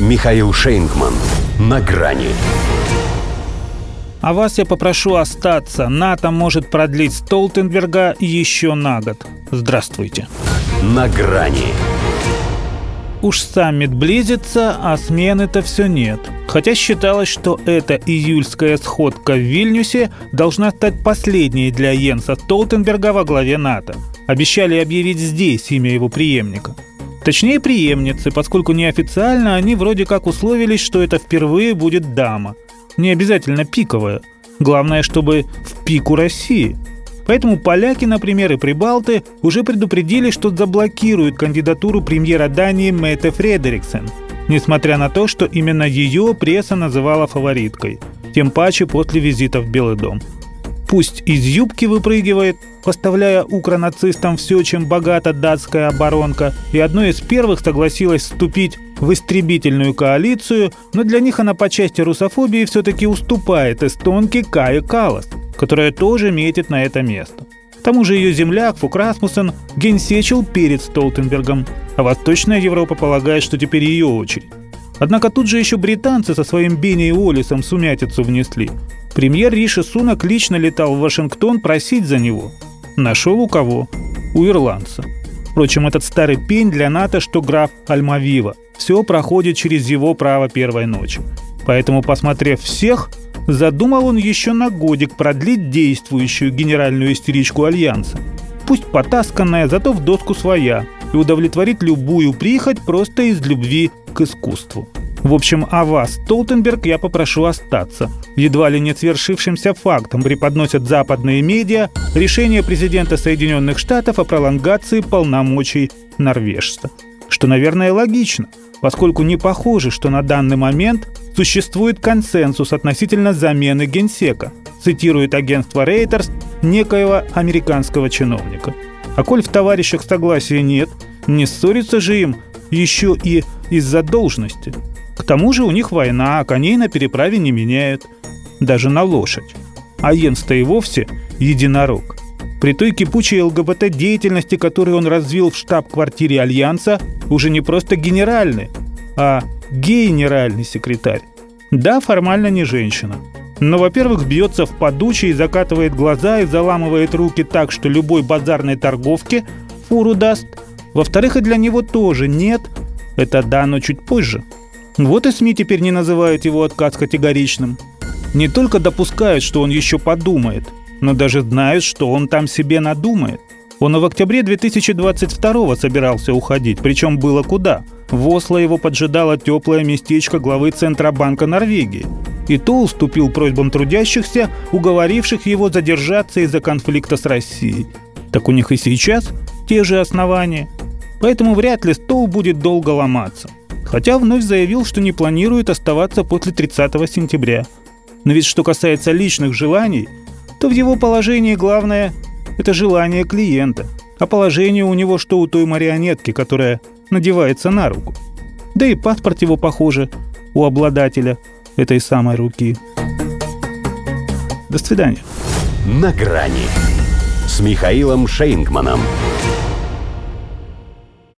Михаил Шейнгман. На грани. А вас я попрошу остаться. НАТО может продлить Столтенберга еще на год. Здравствуйте. На грани. Уж саммит близится, а смены-то все нет. Хотя считалось, что эта июльская сходка в Вильнюсе должна стать последней для Йенса Столтенберга во главе НАТО. Обещали объявить здесь имя его преемника – Точнее, преемницы, поскольку неофициально они вроде как условились, что это впервые будет дама. Не обязательно пиковая. Главное, чтобы в пику России. Поэтому поляки, например, и прибалты уже предупредили, что заблокируют кандидатуру премьера Дании Мэтте Фредериксен, несмотря на то, что именно ее пресса называла фавориткой, тем паче после визита в Белый дом. Пусть из юбки выпрыгивает, поставляя укронацистам все, чем богата датская оборонка, и одной из первых согласилась вступить в истребительную коалицию, но для них она по части русофобии все-таки уступает эстонке Кае Калас, которая тоже метит на это место. К тому же ее земляк Фук Расмуссен генсечил перед Столтенбергом, а Восточная Европа полагает, что теперь ее очередь. Однако тут же еще британцы со своим Бенни и Уоллисом сумятицу внесли. Премьер Риши Сунак лично летал в Вашингтон просить за него – Нашел у кого? У ирландца. Впрочем, этот старый пень для НАТО, что граф Альмавива. Все проходит через его право первой ночи. Поэтому, посмотрев всех, задумал он еще на годик продлить действующую генеральную истеричку Альянса. Пусть потасканная, зато в доску своя, и удовлетворить любую прихоть просто из любви к искусству. В общем, а вас, Толтенберг, я попрошу остаться. Едва ли не свершившимся фактом преподносят западные медиа решение президента Соединенных Штатов о пролонгации полномочий норвежца. Что, наверное, логично, поскольку не похоже, что на данный момент существует консенсус относительно замены генсека, цитирует агентство Reuters некоего американского чиновника. А коль в товарищах согласия нет, не ссорится же им еще и из-за должности – к тому же у них война, а коней на переправе не меняют. Даже на лошадь. А Йенс-то и вовсе единорог. При той кипучей ЛГБТ-деятельности, которую он развил в штаб-квартире Альянса, уже не просто генеральный, а генеральный секретарь. Да, формально не женщина. Но, во-первых, бьется в подуче и закатывает глаза и заламывает руки так, что любой базарной торговке фуру даст. Во-вторых, и для него тоже нет. Это да, но чуть позже – вот и СМИ теперь не называют его отказ категоричным. Не только допускают, что он еще подумает, но даже знают, что он там себе надумает. Он и в октябре 2022 собирался уходить, причем было куда. В Осло его поджидало теплое местечко главы Центробанка Норвегии. И то уступил просьбам трудящихся, уговоривших его задержаться из-за конфликта с Россией. Так у них и сейчас те же основания. Поэтому вряд ли стол будет долго ломаться хотя вновь заявил, что не планирует оставаться после 30 сентября. Но ведь что касается личных желаний, то в его положении главное – это желание клиента, а положение у него что у той марионетки, которая надевается на руку. Да и паспорт его, похоже, у обладателя этой самой руки. До свидания. На грани с Михаилом Шейнгманом.